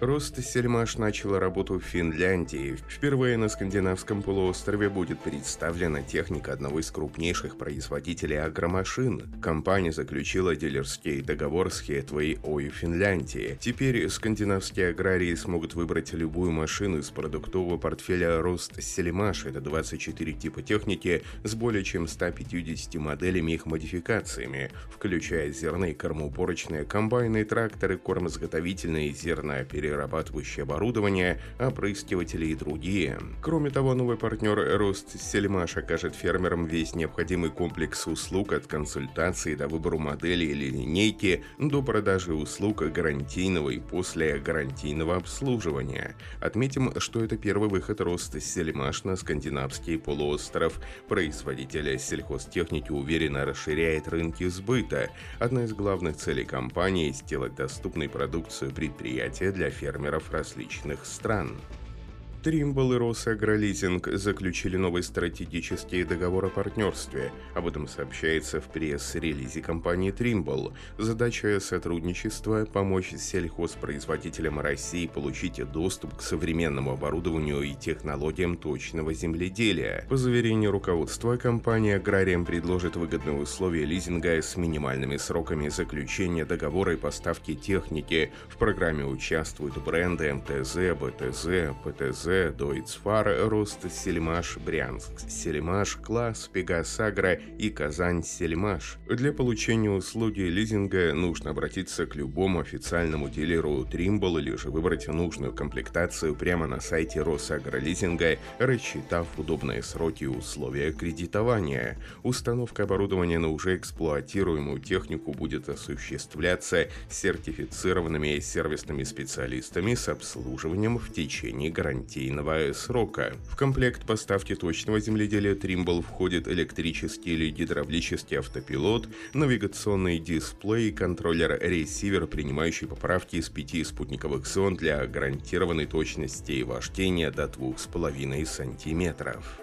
Ростсельмаш начала работу в Финляндии. Впервые на скандинавском полуострове будет представлена техника одного из крупнейших производителей агромашин. Компания заключила дилерский договор с Хетвей Ой Финляндии. Теперь скандинавские аграрии смогут выбрать любую машину из продуктового портфеля Ростсельмаш. Это 24 типа техники с более чем 150 моделями их модификациями, включая и кормоуборочные комбайны, тракторы, кормозаготовительные и зерноперерывные перерабатывающее оборудование, опрыскиватели и другие. Кроме того, новый партнер Рост Сельмаш окажет фермерам весь необходимый комплекс услуг от консультации до выбора модели или линейки до продажи услуг гарантийного и после гарантийного обслуживания. Отметим, что это первый выход Рост Сельмаш на скандинавский полуостров. Производитель сельхозтехники уверенно расширяет рынки сбыта. Одна из главных целей компании – сделать доступной продукцию предприятия для фермеров различных стран. Тримбл и Росагролизинг заключили новый стратегический договор о партнерстве. Об этом сообщается в пресс-релизе компании Тримбл. Задача сотрудничества – помочь сельхозпроизводителям России получить доступ к современному оборудованию и технологиям точного земледелия. По заверению руководства, компания аграриям предложит выгодные условия лизинга с минимальными сроками заключения договора и поставки техники. В программе участвуют бренды МТЗ, БТЗ, ПТЗ, ТЗ, Дойцфар, Рост Сельмаш, Брянск, Сельмаш, Класс, Пегас Агро и Казань Сельмаш. Для получения услуги лизинга нужно обратиться к любому официальному дилеру Тримбл или же выбрать нужную комплектацию прямо на сайте Росагролизинга, рассчитав удобные сроки и условия кредитования. Установка оборудования на уже эксплуатируемую технику будет осуществляться сертифицированными сервисными специалистами с обслуживанием в течение гарантии гарантийного срока. В комплект поставки точного земледелия Trimble входит электрический или гидравлический автопилот, навигационный дисплей, контроллер-ресивер, принимающий поправки из пяти спутниковых зон для гарантированной точности вождения до 2,5 сантиметров.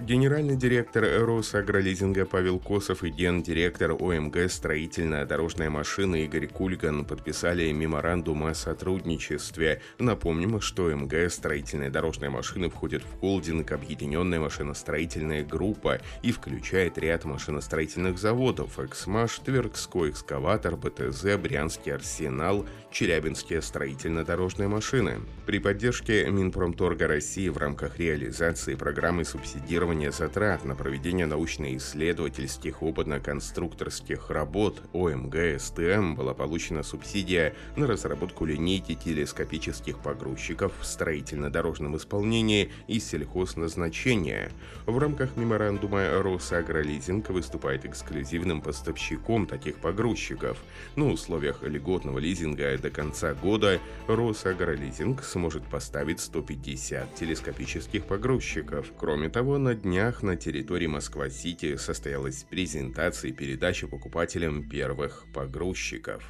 Генеральный директор Росагролизинга Павел Косов и гендиректор ОМГ «Строительная дорожная машина» Игорь Кульган подписали меморандум о сотрудничестве. Напомним, что ОМГ «Строительная дорожная машина» входит в холдинг «Объединенная машиностроительная группа» и включает ряд машиностроительных заводов «Эксмаш», «Тверской экскаватор», «БТЗ», «Брянский арсенал», «Челябинские строительно-дорожные машины». При поддержке Минпромторга России в рамках реализации программы субсидирования финансирование затрат на проведение научно-исследовательских опытно-конструкторских работ ОМГ СТМ была получена субсидия на разработку линейки телескопических погрузчиков в строительно-дорожном исполнении и сельхозназначения. В рамках меморандума Росагролизинг выступает эксклюзивным поставщиком таких погрузчиков. На условиях льготного лизинга до конца года Росагролизинг сможет поставить 150 телескопических погрузчиков. Кроме того, на днях на территории Москва-Сити состоялась презентация и передача покупателям первых погрузчиков.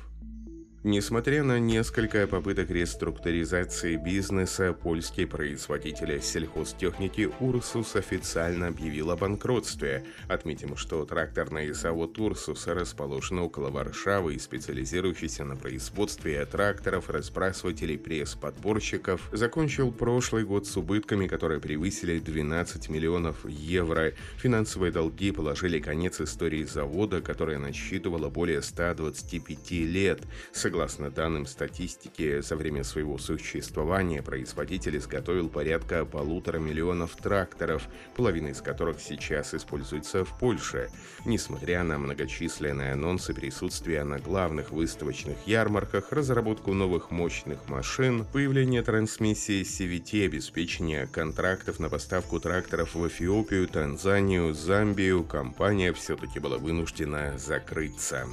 Несмотря на несколько попыток реструктуризации бизнеса, польский производитель сельхозтехники «Урсус» официально объявил о банкротстве. Отметим, что тракторный завод «Урсус» расположен около Варшавы и специализирующийся на производстве тракторов, разбрасывателей, пресс-подборщиков, закончил прошлый год с убытками, которые превысили 12 миллионов евро. Финансовые долги положили конец истории завода, которая насчитывала более 125 лет. Согласно данным статистики, за время своего существования производитель изготовил порядка полутора миллионов тракторов, половина из которых сейчас используется в Польше. Несмотря на многочисленные анонсы присутствия на главных выставочных ярмарках, разработку новых мощных машин, появление трансмиссии CVT, обеспечение контрактов на поставку тракторов в Эфиопию, Танзанию, Замбию, компания все-таки была вынуждена закрыться.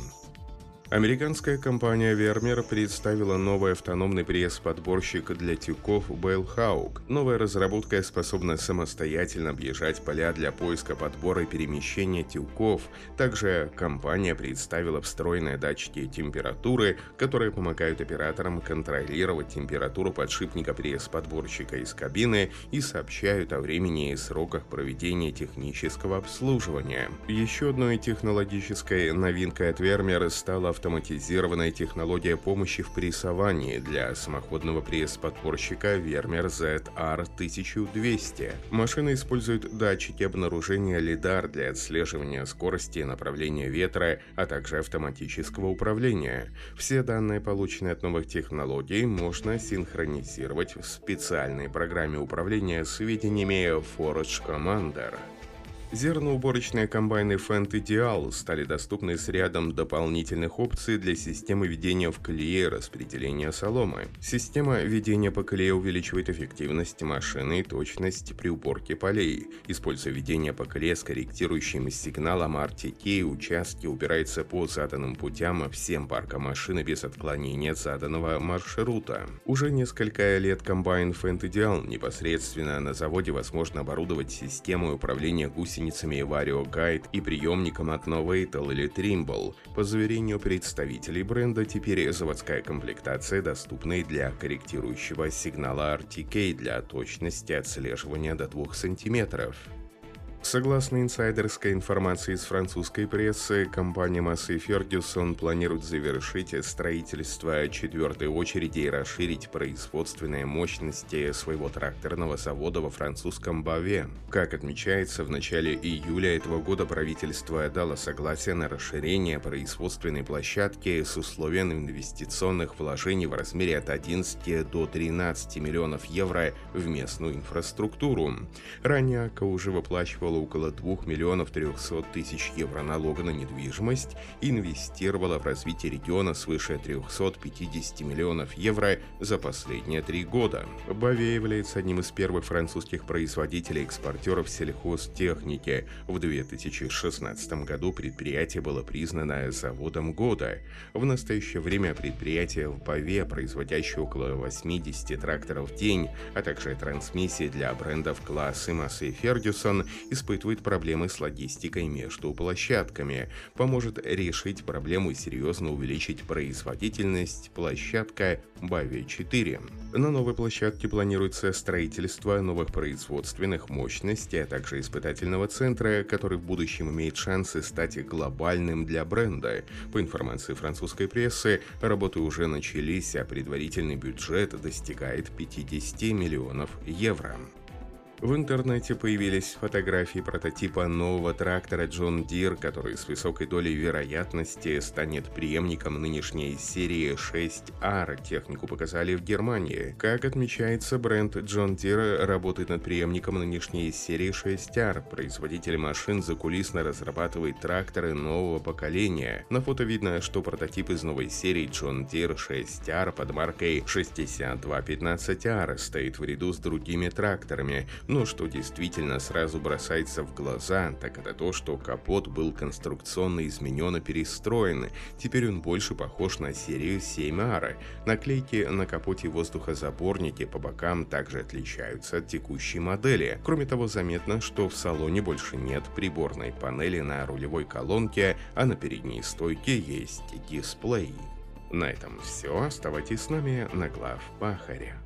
Американская компания Vermeer представила новый автономный пресс-подборщик для тюков Bellhawk. Новая разработка способна самостоятельно объезжать поля для поиска подбора и перемещения тюков. Также компания представила встроенные датчики температуры, которые помогают операторам контролировать температуру подшипника пресс-подборщика из кабины и сообщают о времени и сроках проведения технического обслуживания. Еще одной технологической новинкой от Vermeer стала автоматизированная технология помощи в прессовании для самоходного пресс-подпорщика Vermeer ZR1200. Машина использует датчики обнаружения лидар для отслеживания скорости и направления ветра, а также автоматического управления. Все данные, полученные от новых технологий, можно синхронизировать в специальной программе управления сведениями Forage Commander. Зерноуборочные комбайны Fendt Ideal стали доступны с рядом дополнительных опций для системы ведения в колее распределения соломы. Система ведения по колее увеличивает эффективность машины и точность при уборке полей. Используя ведение по колее с корректирующим сигналом RTK, участки убираются по заданным путям всем паркам машины без отклонения от заданного маршрута. Уже несколько лет комбайн Fendt Ideal непосредственно на заводе возможно оборудовать системой управления гусеницами гусеницами Vario Guide и приемником от Novatel или Trimble. По заверению представителей бренда, теперь заводская комплектация доступна и для корректирующего сигнала RTK для точности отслеживания до 2 см. Согласно инсайдерской информации из французской прессы, компания Massey Ferguson планирует завершить строительство четвертой очереди и расширить производственные мощности своего тракторного завода во французском Баве. Как отмечается, в начале июля этого года правительство дало согласие на расширение производственной площадки с условием инвестиционных вложений в размере от 11 до 13 миллионов евро в местную инфраструктуру. Ранее АК уже выплачивал выплатила около 2 миллионов 300 тысяч евро налога на недвижимость и инвестировала в развитие региона свыше 350 миллионов евро за последние три года. Баве является одним из первых французских производителей-экспортеров сельхозтехники. В 2016 году предприятие было признано заводом года. В настоящее время предприятие в Баве, производящее около 80 тракторов в день, а также трансмиссии для брендов класса Massey Ferguson, испытывает проблемы с логистикой между площадками, поможет решить проблему и серьезно увеличить производительность площадка Бави 4. На новой площадке планируется строительство новых производственных мощностей, а также испытательного центра, который в будущем имеет шансы стать глобальным для бренда. По информации французской прессы, работы уже начались, а предварительный бюджет достигает 50 миллионов евро. В интернете появились фотографии прототипа нового трактора John Deere, который с высокой долей вероятности станет преемником нынешней серии 6R. Технику показали в Германии. Как отмечается, бренд John Deere работает над преемником нынешней серии 6R. Производитель машин закулисно разрабатывает тракторы нового поколения. На фото видно, что прототип из новой серии John Deere 6R под маркой 6215R стоит в ряду с другими тракторами, но что действительно сразу бросается в глаза, так это то, что капот был конструкционно изменен и перестроен. Теперь он больше похож на серию 7 ара. Наклейки на капоте воздухозаборники по бокам также отличаются от текущей модели. Кроме того, заметно, что в салоне больше нет приборной панели на рулевой колонке, а на передней стойке есть дисплей. На этом все. Оставайтесь с нами на глав Пахаря.